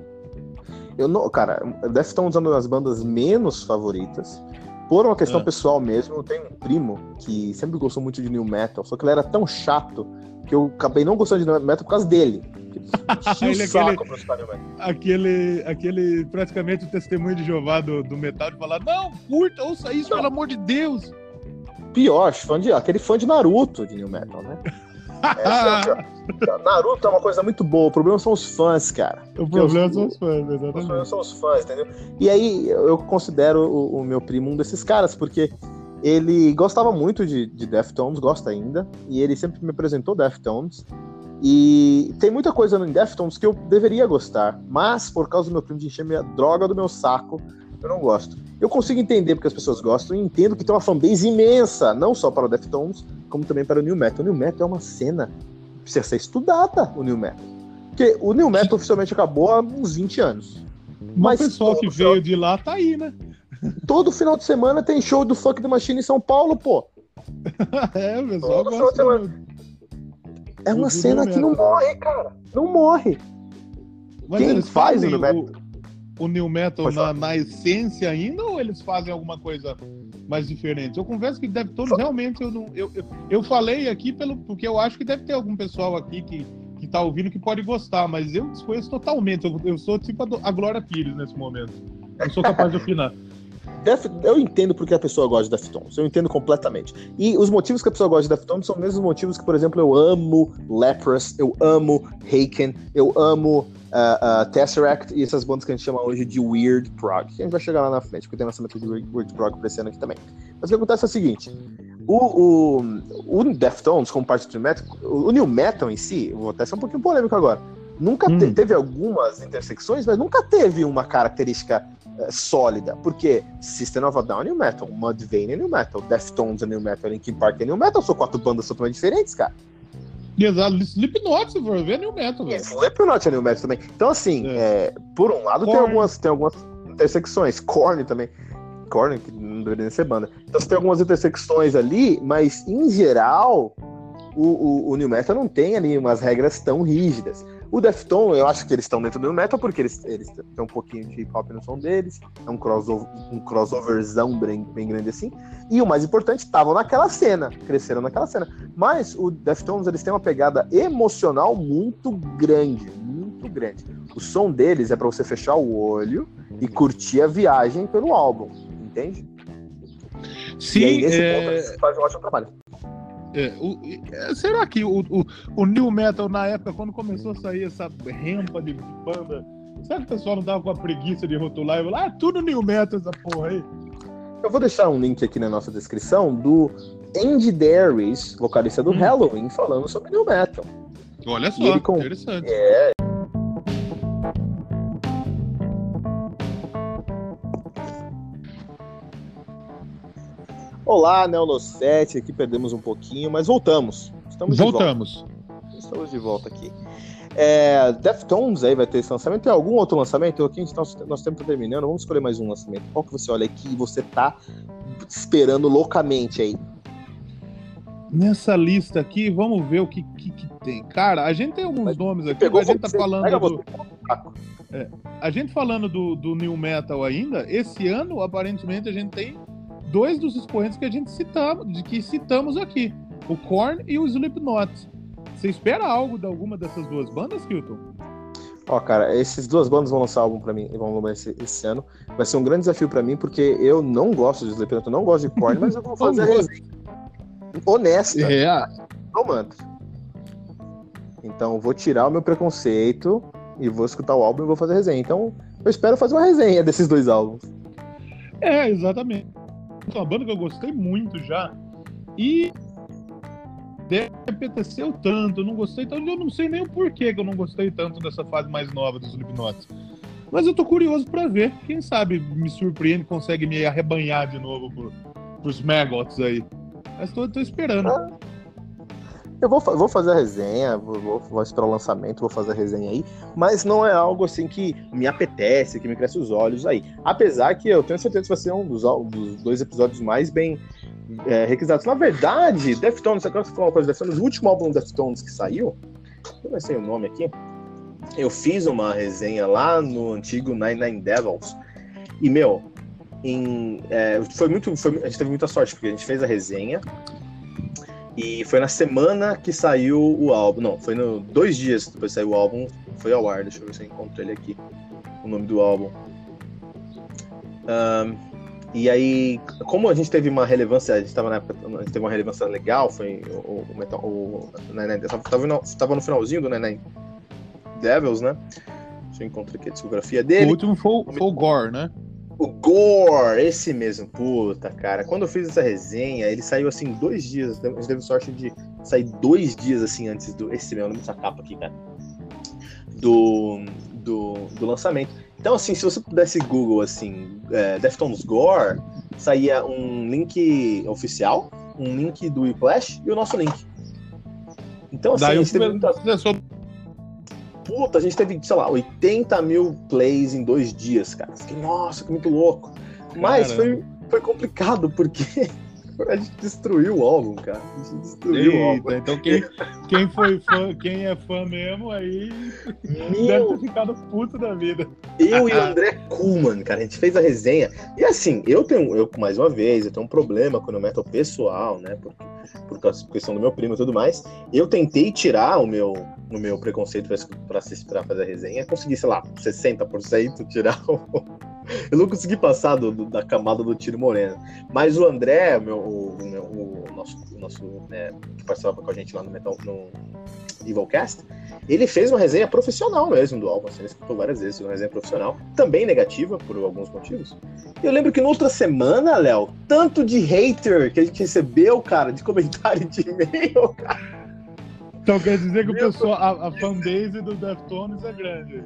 Eu não, cara, Deftones é uma das bandas menos favoritas. Por uma questão É. pessoal mesmo, eu tenho um primo que sempre gostou muito de new metal, só que ele era tão chato que eu acabei não gostando de new metal por causa dele. [laughs] Ele é aquele-. Aquele, aquele praticamente o testemunho de Jeová do, do metal de falar: Não, curta, ouça isso, Não. pelo amor de Deus. Pior, fã de, aquele fã de Naruto de new metal, né? É. Naruto é uma coisa muito boa, o problema são os fãs, cara. o problema os- são os fãs, exatamente. fãs são os fãs, entendeu? E aí eu considero o, o meu primo um desses caras, porque ele gostava muito de, de Deftones, gosta ainda, e ele sempre me apresentou Deftones. E tem muita coisa no Deftones que eu deveria gostar, mas por causa do meu primo de encher minha droga do meu saco, eu não gosto. Eu consigo entender porque as pessoas gostam e entendo que tem uma fanbase imensa, não só para o Deftones, como também para o New Metal. O New Metal é uma cena que precisa ser estudada, o New Metal. Porque o New Metal oficialmente acabou há uns 20 anos. Mas o pessoal que veio de lá tá aí, né? Todo final de semana tem show do Funk the Machine em São Paulo, pô. [laughs] é, pessoal Todo final de do- É uma cena que não morre, cara. Não morre. Mas Quem faz fazem o New Metal? o, o New Metal na, falar. na essência ainda ou eles fazem alguma coisa mais diferente? Eu confesso que deve todos realmente eu não. Eu, eu, eu falei aqui pelo, porque eu acho que deve ter algum pessoal aqui que, que tá ouvindo que pode gostar, mas eu desconheço totalmente. Eu, eu sou tipo a, do- a Glória Pires nesse momento. Não sou capaz de opinar. [laughs] Eu entendo porque a pessoa gosta de Deftones. Eu entendo completamente. E os motivos que a pessoa gosta de Deftones são os mesmos motivos que, por exemplo, eu amo Leprous, eu amo Haken, eu amo ah, Tesseract e essas bandas que a gente chama hoje de Weird Prog. Que a gente vai chegar lá na frente, porque tem lançamento de Weird, Weird Prog pra esse ano aqui também. Mas o que acontece é o seguinte: o, o, o Deftones, como parte do New Metal, o, o New Metal em si, vou até ser um pouquinho polêmico agora. Nunca te- Hum. teve algumas intersecções, mas nunca teve uma característica eh, sólida. Porque System of a Down é New Metal, Mudvayne é New Metal, Deftones é New Metal, Linkin Park é New Metal, são quatro bandas totalmente diferentes, cara. Exato, Slipknot, se for ver, é New Metal, velho. Slipknot é New Metal também. Então, assim, É. eh, por um lado tem algumas, tem algumas intersecções. Korn também. Korn, que não deveria nem ser banda. Então você tem algumas intersecções ali, mas em geral, o, o, o New Metal não tem ali umas regras tão rígidas. O Deftones, eu acho que eles estão dentro do Metal porque eles, eles têm um pouquinho de hip hop no som deles, é um, crossover, um crossoverzão bem, bem grande assim. E o mais importante, estavam naquela cena, cresceram naquela cena. Mas o Deftones, eles têm uma pegada emocional muito grande, muito grande. O som deles é pra você fechar o olho e curtir a viagem pelo álbum, entende? Sim, e aí, nesse é, ponto, eles fazem um ótimo trabalho. É, o- é, será que o, o, o New Metal, na época, quando começou a sair essa rempa de banda, será que o pessoal não tava com a preguiça de rotular e falar, ah, tudo New Metal essa porra aí? Eu vou deixar um link aqui na nossa descrição do Andy Darius, vocalista do Hum. Halloween, falando sobre New Metal. Olha só, ele interessante. Olá, Neolo 7, aqui perdemos um pouquinho, mas voltamos. Estamos de volta. Voltamos. Estamos de volta aqui. É, Deftones aí vai ter esse lançamento. Tem algum outro lançamento? Aqui gente, nosso, nosso tempo tá terminando. Vamos escolher mais um lançamento. Qual que você olha aqui e você tá esperando loucamente aí? Nessa lista aqui, vamos ver o que, que, que tem. Cara, a gente tem alguns Mas nomes aqui, Pegou a gente tá você, falando do. Saco. a gente falando do, do New Metal ainda, esse ano, aparentemente, a gente tem dois dos expoentes que a gente citamos, de que citamos aqui. O Korn e o Slipknot. Você espera algo de alguma dessas duas bandas, Kilton? Ó, cara, esses duas bandas vão lançar álbum pra mim, vão lançar esse, esse ano. Vai ser um grande desafio pra mim, porque eu não gosto de Slipknot, eu não gosto de Korn, mas eu vou [laughs] fazer a resenha honesta. É. Então vou tirar o meu preconceito e vou escutar o álbum e vou fazer resenha. Então eu espero fazer uma resenha desses dois álbuns. É, exatamente. É uma banda que eu gostei muito já. E apeteceu tanto, eu não gostei tanto, eu não sei nem o porquê que eu não gostei tanto dessa fase mais nova dos Slipknots. Mas eu tô curioso para ver. Quem sabe me surpreende, consegue me arrebanhar de novo por, pros Maggots aí. Mas tô, tô esperando. Eu vou, vou fazer a resenha, vou, vou, esperar o lançamento, vou fazer a resenha aí, mas não é algo assim que me apetece, que me cresce os olhos aí. Apesar que eu tenho certeza que vai ser um dos, dos dois episódios mais bem é. Na verdade, Deftones, agora falou uma coisa Deftones, o último álbum Deftones que saiu, eu não sei o nome aqui, eu fiz uma resenha lá no antigo Nine Nine Devils, e, meu, em, é, foi muito, foi, a gente teve muita sorte, porque a gente fez a resenha, e foi na semana que saiu o álbum. Não, foi no dois dias depois que saiu o álbum. Foi ao ar, deixa eu ver se eu encontro ele aqui. O nome do álbum. Um, e aí, como a gente teve uma relevância, a gente tava na época, a gente teve uma relevância legal, foi o, o Metal. O, né, né, tava, no, tava no finalzinho do Neném Devils, né? Deixa eu encontrar aqui a discografia dele. O último foi, foi o Gore, né? O Gore, esse mesmo, puta, cara. Quando eu fiz essa resenha, ele saiu assim dois dias. A gente teve sorte de sair dois dias assim antes do. Esse meu, lembro dessa capa aqui, cara. Do, do, do lançamento. Então, assim, se você pudesse Google assim, é, Deftones Gore, saía um link oficial, um link do Whiplash e o nosso link. Então, assim, Daí a gente teve muita puta, a gente teve, sei lá, 80 mil plays em dois dias, cara. Fiquei, nossa, que muito louco. Mas foi, foi complicado, porque a gente destruiu o álbum, cara. A gente destruiu Eita, o álbum. Então quem, quem foi fã, quem é fã mesmo, aí Meu... deve ter ficado puto da vida. Eu e o André Kuhlman, cara, a gente fez a resenha. E assim, eu tenho, eu, mais uma vez, eu tenho um problema quando eu meto pessoal, né? Porque, por causa questão do meu primo e tudo mais. Eu tentei tirar o meu, o meu preconceito para fazer a resenha. Consegui, sei lá, 60% tirar o [laughs] eu não consegui passar do, do, da camada do Tiro Moreno. Mas o André, o, meu, o, o, o nosso, o nosso né, que participava com a gente lá no, Metal, no Evilcast, ele fez uma resenha profissional mesmo do álbum. Assim, ele escutou várias vezes uma resenha profissional, também negativa por alguns motivos. Eu lembro que na outra semana, Léo, tanto de hater que a gente recebeu, cara, de comentário de e-mail, cara. Então quer dizer que o pessoal, a, a fanbase do Deftones é grande.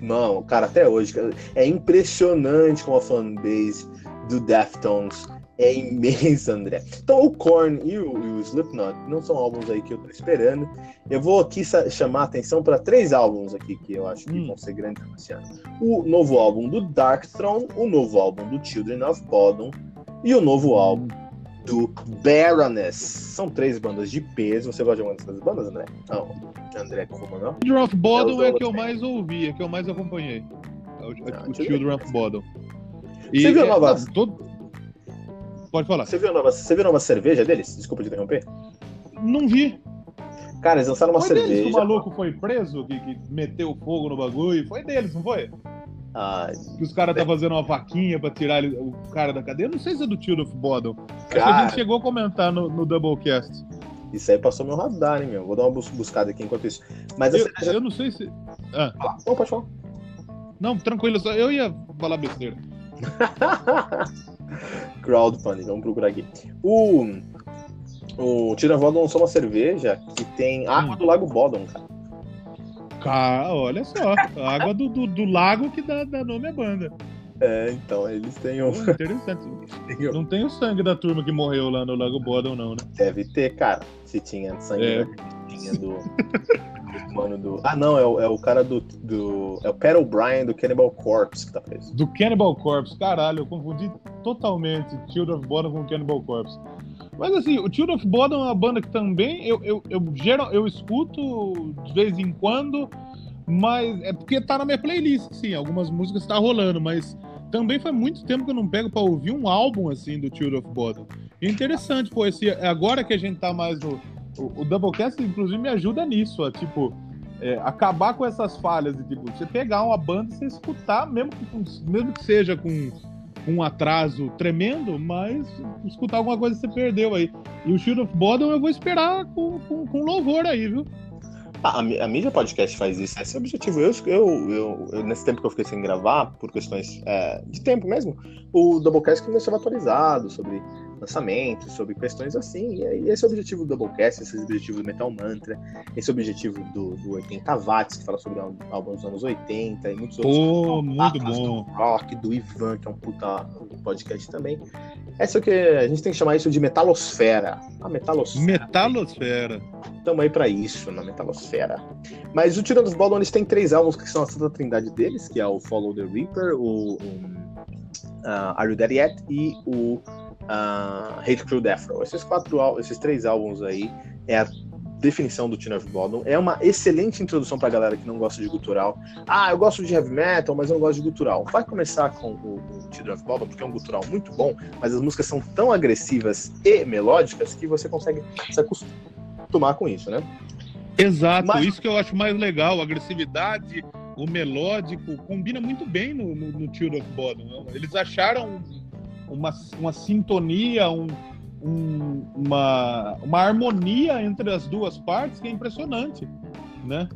Não, cara, até hoje. É impressionante como a fanbase do Deftones é imensa, André. Então, o Korn e o, e o, Slipknot não são álbuns aí que eu tô esperando. Eu vou aqui chamar a atenção para três álbuns aqui que eu acho que hum. vão ser grandes esse ano. O novo álbum do Darkthrone, o novo álbum do Children of Bodom e o novo álbum do Baroness. São três bandas de peso. Você gosta de alguma dessas bandas, André? Não, André como não? Children of Bodom é, é que eu mais ouvi, é que eu mais acompanhei. É o, ah, o Children of Bodom. E, você viu a nova... Não, todo... Pode falar. Você viu, a nova... você viu a nova cerveja deles? Desculpa te interromper. Não vi. Cara, eles lançaram uma foi cerveja. Deles que o maluco foi preso, que, que meteu fogo no bagulho. Foi deles, não foi? Ah, que os caras tá fazendo uma vaquinha pra tirar ele, o cara da cadeia. Eu não sei se é do Tio of Bodom. Cara, a gente chegou a comentar no, no Doublecast. Isso aí passou meu radar, hein, meu? Vou dar uma bus buscada aqui enquanto isso. Mas eu, eu não sei se. Ah. Não, pode falar. Não, tranquilo, só eu ia falar besteira. [laughs] Crowdfunding, vamos procurar aqui. O. O Tira Vodon lançou uma cerveja que tem água hum. do Lago Bodom, cara. Cara, olha só. A água do, do, do, lago que dá, dá nome à banda. É, então, eles têm um. interessante. Não tem o sangue da turma que morreu lá no Lago Bodom, não, né? Deve ter, cara. Se tinha sangue é. tinha do. mano do. Ah, não, é o, é o cara do, do. É o Pat O'Brien do Cannibal Corpse que tá preso. Do Cannibal Corpse, caralho, eu confundi totalmente Children of Bodom com Cannibal Corpse. Mas assim, o Children of Bodom é uma banda que também eu, eu, eu, geral, eu escuto de vez em quando, mas é porque tá na minha playlist, sim, algumas músicas tá rolando, mas também faz muito tempo que eu não pego para ouvir um álbum assim do Children of Bodom. Interessante, pô, esse, agora que a gente tá mais no. O, o Doublecast, inclusive, me ajuda nisso, a, tipo, é, acabar com essas falhas de tipo, você pegar uma banda e você escutar, mesmo que, mesmo que seja com um atraso tremendo, mas escutar alguma coisa você perdeu aí. E o Shield of eu vou esperar com, com, com louvor aí, viu? Ah, a, a mídia podcast faz isso, esse é o objetivo. Eu, eu, eu, eu nesse tempo que eu fiquei sem gravar, por questões é, de tempo mesmo, o Doublecast me deixava atualizado sobre lançamentos, sobre questões assim. E esse é o objetivo do Doublecast, esse é o objetivo do Metal Mantra, esse é o objetivo do, do 80 Watts, que fala sobre álbuns dos anos 80 e muitos outros. Pô, muito bom. Do rock, do Ivan, que é um puta podcast também. Essa é o que a gente tem que chamar isso de metalosfera. A metalosfera. Metalosfera. Estamos aí para isso, na metalosfera. Mas o Tirando Baldon, eles têm três álbuns que são a santa trindade deles, que é o Follow the Reaper, o, o uh, Are You Dead Yet e o uh, Hate Crew Death Row. Esses quatro, esses três álbuns aí é a definição do Tina of Bottom. É uma excelente introdução pra galera que não gosta de gutural. Ah, eu gosto de heavy metal, mas eu não gosto de gutural. Vai começar com o, o Tina of Bottom, porque é um gutural muito bom, mas as músicas são tão agressivas e melódicas que você consegue se acostumar com isso, né? Exato, mas... isso que eu acho mais legal, a agressividade, o melódico, combina muito bem no, no, no of Bottom. Eles acharam uma, uma sintonia, um, um, uma, uma harmonia entre as duas partes que é impressionante, né?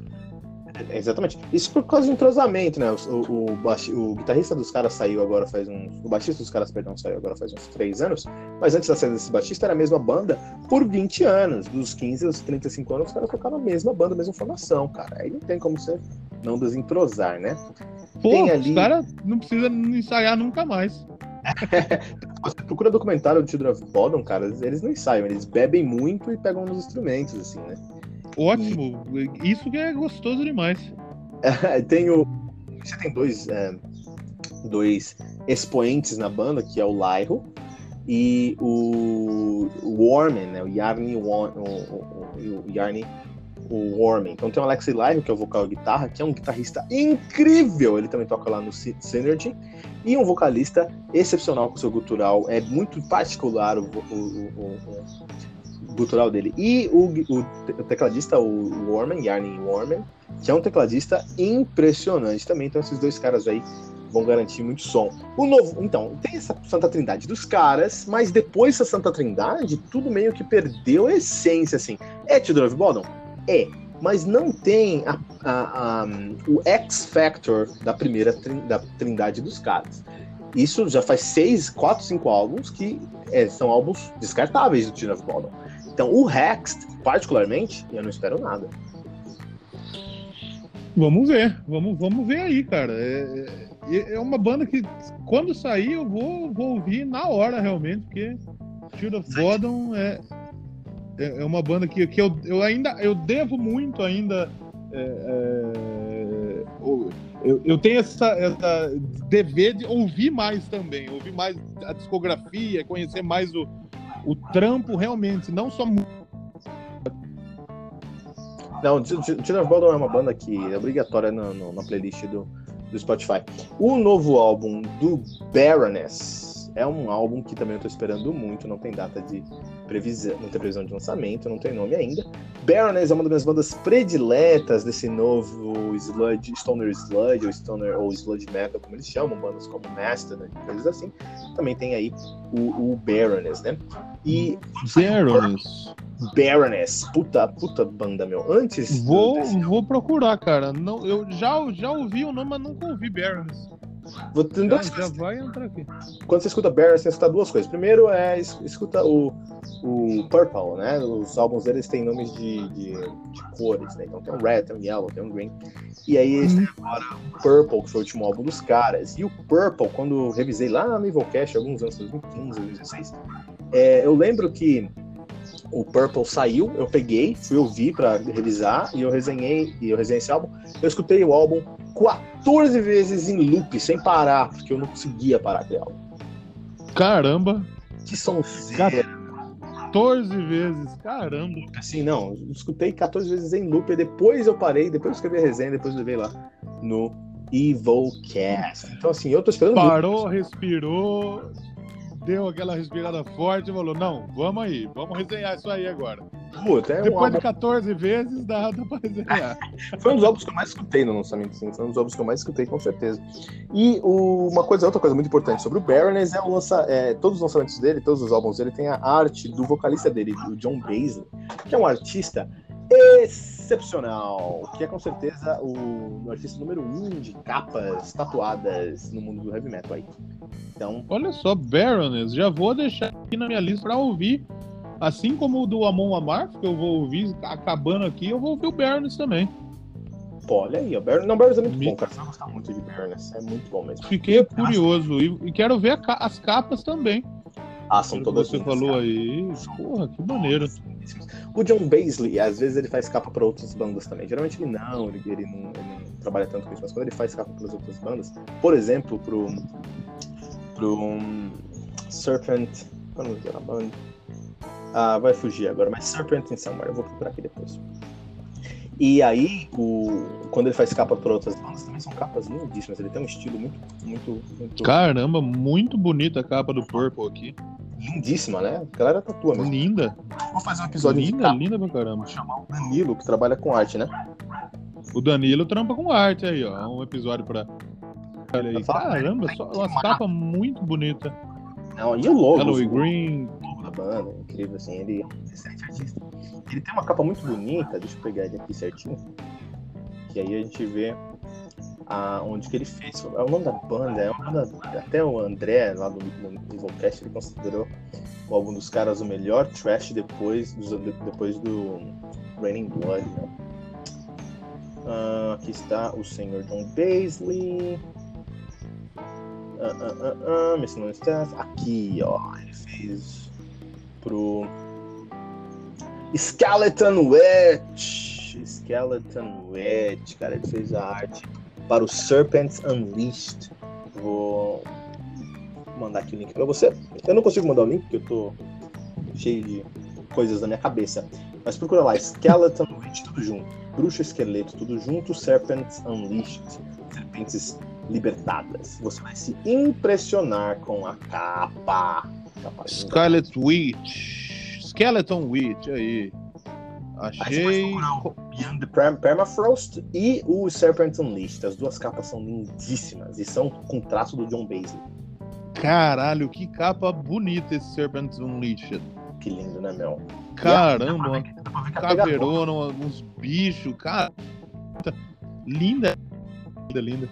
É, exatamente. Isso por causa do entrosamento, né? O, o, o, o, guitarrista dos caras saiu agora faz uns. O baixista dos caras, perdão, saiu agora faz uns 3 anos. Mas antes da saída desse baixista era a mesma banda por 20 anos. Dos 15 aos 35 anos, os caras tocaram a mesma banda, a mesma formação, cara. Aí não tem como você não desentrosar, né? Pô, tem ali... os caras não precisam ensaiar nunca mais. [laughs] Você procura documentário do Children of Bodom, cara, eles não ensaiam, eles bebem muito e pegam nos instrumentos, assim, né? Ótimo, e... isso que é gostoso demais. [laughs] tem o. Você tem dois, é, dois expoentes na banda, que é o Lyro e o, o Warman, né? O Yarny, o, o, o Yarny o Warman. Então tem o Alex Lyro, que é o vocal e guitarra, que é um guitarrista incrível. Ele também toca lá no Synergy e um vocalista excepcional com seu gutural, é muito particular o, o, o, o gutural dele. E o, tecladista, o Warman, Yarny Warman, que é um tecladista impressionante também. Então esses dois caras aí vão garantir muito som. O novo, então, tem essa Santa Trindade dos caras, mas depois dessa Santa Trindade, tudo meio que perdeu a essência, assim. É Tudor of Bodom? É mas não tem a, a, a, o X Factor da primeira da trindade dos caras. Isso já faz seis, quatro, cinco álbuns que é, são álbuns descartáveis do Tina of Bottom. Então o Hexed, particularmente, eu não espero nada. Vamos ver, vamos, vamos ver aí, cara. É, é, é uma banda que quando sair eu vou, vou ouvir na hora realmente, porque Shield of Bottom é, é, é uma banda que, que eu, eu ainda eu devo muito ainda. É, é, eu, eu tenho essa, essa dever de ouvir mais também, ouvir mais a discografia, conhecer mais o, o trampo realmente, não só não, Tina Baldwin é uma banda que é obrigatória no, no, na playlist do, do Spotify. O novo álbum do Baroness é um álbum que também eu tô esperando muito, não tem data de previsão, não tem previsão de lançamento, não tem nome ainda. Baroness é uma das minhas bandas prediletas desse novo sludge, stoner sludge ou stoner ou sludge metal, como eles chamam, bandas como Master, né, coisas assim. Também tem aí o, o Baroness, né? E Baroness. Baroness, puta, puta banda meu. Antes vou vou procurar, cara. Não, eu já já ouvi o nome, mas nunca ouvi Baroness. Vou já, duas já vai entrar aqui. Quando você escuta Barry, você escuta duas coisas. Primeiro é escuta o, o Purple, né? Os álbuns deles têm nomes de, de, de, cores, né? Então tem um Red, tem um Yellow, tem um Green. E aí eles têm agora o Purple, que foi o último álbum dos caras. E o Purple, quando eu revisei lá no Evilcast, alguns anos, 2015, 2016, é, eu lembro que o Purple saiu, eu peguei, fui ouvir para revisar e eu resenhei, e eu resenhei esse álbum. Eu escutei o álbum 14 vezes em loop, sem parar, porque eu não conseguia parar álbum. Caramba! Que são zero. 14 vezes, caramba. Assim, não, escutei 14 vezes em loop, e depois eu parei, depois eu escrevi a resenha, depois eu levei lá no Evilcast. Então, assim, eu tô esperando. Parou, muito. respirou, deu aquela respirada forte e falou: Não, vamos aí, vamos resenhar isso aí agora. Puta, é um Depois álbum- de 14 vezes, dá, dá pra resenhar. [laughs] Foi um dos álbuns que eu mais escutei no lançamento, sim. Foi um dos álbuns que eu mais escutei, com certeza. E o- uma coisa, outra coisa muito importante sobre o Baroness é o lança, é, todos os lançamentos dele, todos os álbuns dele, tem a arte do vocalista dele, o John Basley, que é um artista excepcional, que é com certeza o, o artista número um de capas tatuadas no mundo do heavy metal aí. Então, Olha só, Baroness, já vou deixar aqui na minha lista pra ouvir. Assim como o do Amon Amarth, que eu vou ouvir acabando aqui, eu vou ouvir o Baroness também. pô, olha aí, o Baroness, não, o Baroness é muito Me- bom, cara. Você vai gostar muito de Baroness, é muito bom mesmo. Fiquei curioso e, e quero ver a ca- as capas também. Ah, são todas você lindas, falou cara. aí. Porra, que maneiro. O John Baisley, às vezes ele faz capa para outras bandas também. Geralmente ele não, ele, ele não, ele não trabalha tanto com isso, mas quando ele faz capa para as outras bandas, por exemplo, pro, pro um, Serpent. Qual é o nome daquela banda? Ah, vai fugir agora, mas Serpent in Somewhere, eu vou procurar aqui depois. E aí, o, quando ele faz capa para outras bandas, também são capas lindíssimas. Ele tem um estilo muito, muito, muito Caramba, muito bonita a capa do Purple aqui. lindíssima, né? A galera tatua mesmo. Linda. Vou fazer um episódio de Linda, capa. linda pra caramba. Vou chamar o Danilo, que trabalha com arte, né? O Danilo trampa com arte aí, ó. Um episódio pra. Olha aí. Caramba, só umas capas muito bonitas. Não, e o logo? Hello Green. Banda, incrível, assim, ele é um. Ele tem uma capa muito bonita, deixa eu pegar ele aqui certinho. Que aí a gente vê a, onde que ele fez. É o nome da banda, é uma banda. Até o André, lá do, do Evilcast, ele considerou o álbum dos caras o melhor trash depois, dos, depois do Raining Blood, né? Ah, aqui está o senhor John Paisley. Ah, Missing No Stars. Aqui, ó. Ele fez pro Skeleton Witch. Skeleton Witch, cara. Ele fez a arte para o Serpents Unleashed. Vou mandar aqui o link pra você. Eu não consigo mandar o link porque eu tô cheio de coisas na minha cabeça. Mas procura lá, Skeleton Witch, tudo junto. Bruxa Esqueleto, tudo junto. Serpents Unleashed. Serpentes libertadas. Você vai se impressionar com a capa. Linda. Scarlet Witch. Skeleton Witch, aí. Achei. the Perm- Permafrost e o Serpent Unleashed. As duas capas são lindíssimas e são com traço do John Basley. Caralho, que capa bonita esse Serpent Unleashed. Que lindo, né, meu? Caramba, caveirona, uns bichos, cara. Linda. Linda, linda.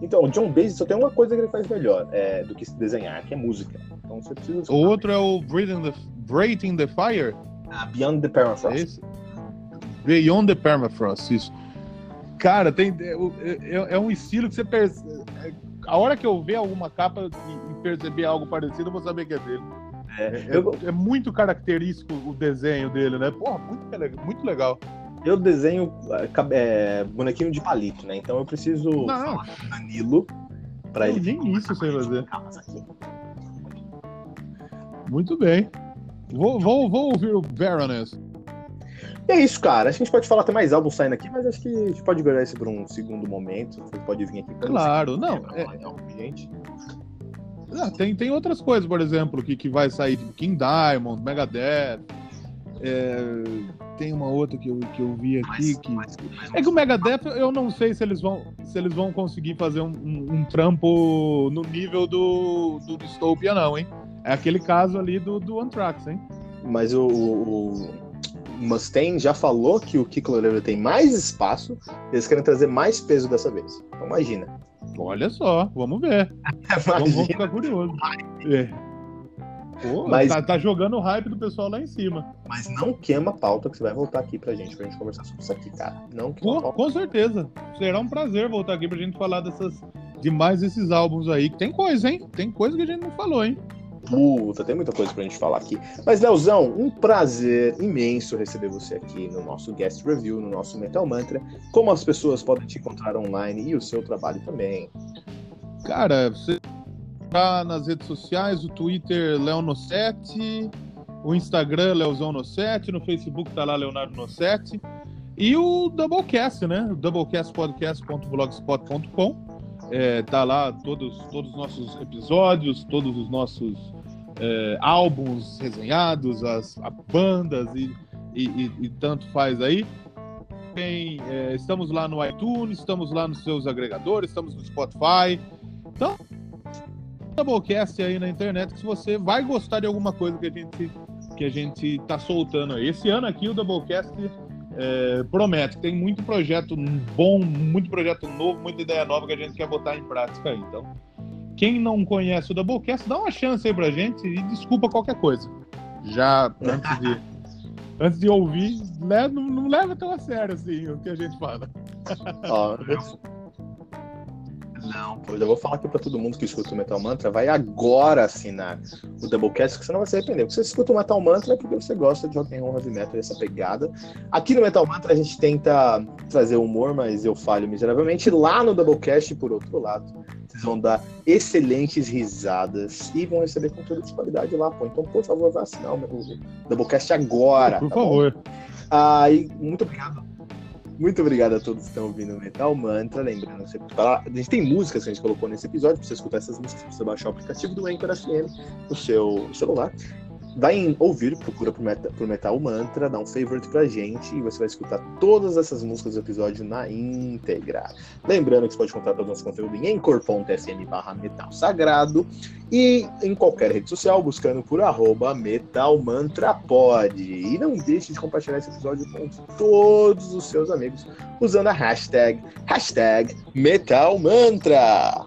Então, o John Basley só tem uma coisa que ele faz melhor é, do que desenhar, que é música. Então você precisa escutar. Outro é o Breathing the, Breathing the Fire. Ah, Beyond the É Permafrost. esse? Beyond the Permafrost, isso. Cara, tem, é, é- é um estilo que você percebe. A hora que eu ver alguma capa e, perceber algo parecido, eu vou saber que é dele. É, É, eu, é muito característico o desenho dele, né? Porra, muito, muito legal. eu desenho é, é, bonequinho de palito, né? Então eu preciso Não. falar com o Danilo pra Eu ele. nem isso sei fazer. Aqui. Muito bem. Vou, vou, vou ouvir o Baroness. E é isso, cara. Acho que a gente pode falar, tem mais álbum saindo aqui, mas acho que a gente pode guardar isso para um segundo momento. Você pode vir aqui. Claro, não, é- gente. Ah, tem, tem outras coisas, por exemplo, que, que vai sair, tipo King Diamond, Megadeth. é, tem uma outra que eu, que eu vi aqui Mas- que. mas- mas- É que o Megadeth, eu não sei se eles vão, se eles vão conseguir fazer um, um- um trampo no nível do, do Dystopia, não, hein? É aquele caso ali do, do Anthrax, hein? Mas o, o, Mustaine já falou que o Kiko Loureiro tem mais espaço, eles querem trazer mais peso dessa vez. Então imagina. Olha só, vamos ver. [laughs] Vamos, vamos ficar curioso. É. Pô, Mas- tá, tá jogando o hype do pessoal lá em cima. Mas não queima a pauta que você vai voltar aqui pra gente, pra gente conversar sobre isso aqui, cara. Não queima Com, pauta. com certeza. Será um prazer voltar aqui pra gente falar dessas. De mais esses álbuns aí. Tem coisa, hein? Tem coisa que a gente não falou, hein? Puta, tem muita coisa pra gente falar aqui. Mas, Leozão, um prazer imenso receber você aqui no nosso Guest Review, no nosso Metal Mantra. Como as pessoas podem te encontrar online e o seu trabalho também. Cara, você tá nas redes sociais, o Twitter Leono7, o Instagram Leozão no 7, no Facebook tá lá Leonardo no 7. E o Doublecast, né? Doublecastpodcast.blogspot.com. É, tá lá todos, todos os nossos episódios, todos os nossos é, álbuns resenhados, as, as bandas e, e, e, e tanto faz aí. Tem, é, estamos lá no iTunes, estamos lá nos seus agregadores, estamos no Spotify. Então, Doublecast aí na internet que se você vai gostar de alguma coisa que a gente que a gente tá soltando aí. Esse ano aqui o Doublecast é, promete, tem muito projeto bom, muito projeto novo, muita ideia nova que a gente quer botar em prática aí. Então, quem não conhece o Doublecast, dá uma chance aí pra gente e desculpa qualquer coisa. Já antes de, [laughs] antes de ouvir, né, não, não leva tão a sério assim o que a gente fala. Ó, [laughs] não, eu já vou falar aqui pra todo mundo que escuta o Metal Mantra, vai agora assinar o Doublecast, que você não vai se arrepender. Porque você escuta o Metal Mantra é porque você gosta de rock and roll, heavy metal, essa pegada. Aqui no Metal Mantra a gente tenta trazer humor, mas eu falho miseravelmente. Lá no Doublecast, por outro lado, vocês vão dar excelentes risadas e vão receber conteúdo de qualidade lá, pô. Então, por favor, vá assinar o Doublecast agora. Por tá favor. Bom? Ah, e muito obrigado muito obrigado a todos que estão ouvindo o Metal Mantra. Lembrando, você, a gente tem músicas que a gente colocou nesse episódio. Pra você escutar essas músicas, você baixar o aplicativo do Anchor FM no seu celular. Vai em ouvir, procura por Metal, por Metal Mantra, dá um favorite pra gente e você vai escutar todas essas músicas do episódio na íntegra. Lembrando que você pode encontrar todo o nosso conteúdo em anchor.fm barra metal sagrado e em qualquer rede social, buscando por arroba metalmantrapod. E não deixe de compartilhar esse episódio com todos os seus amigos usando a hashtag, hashtag metalmantra.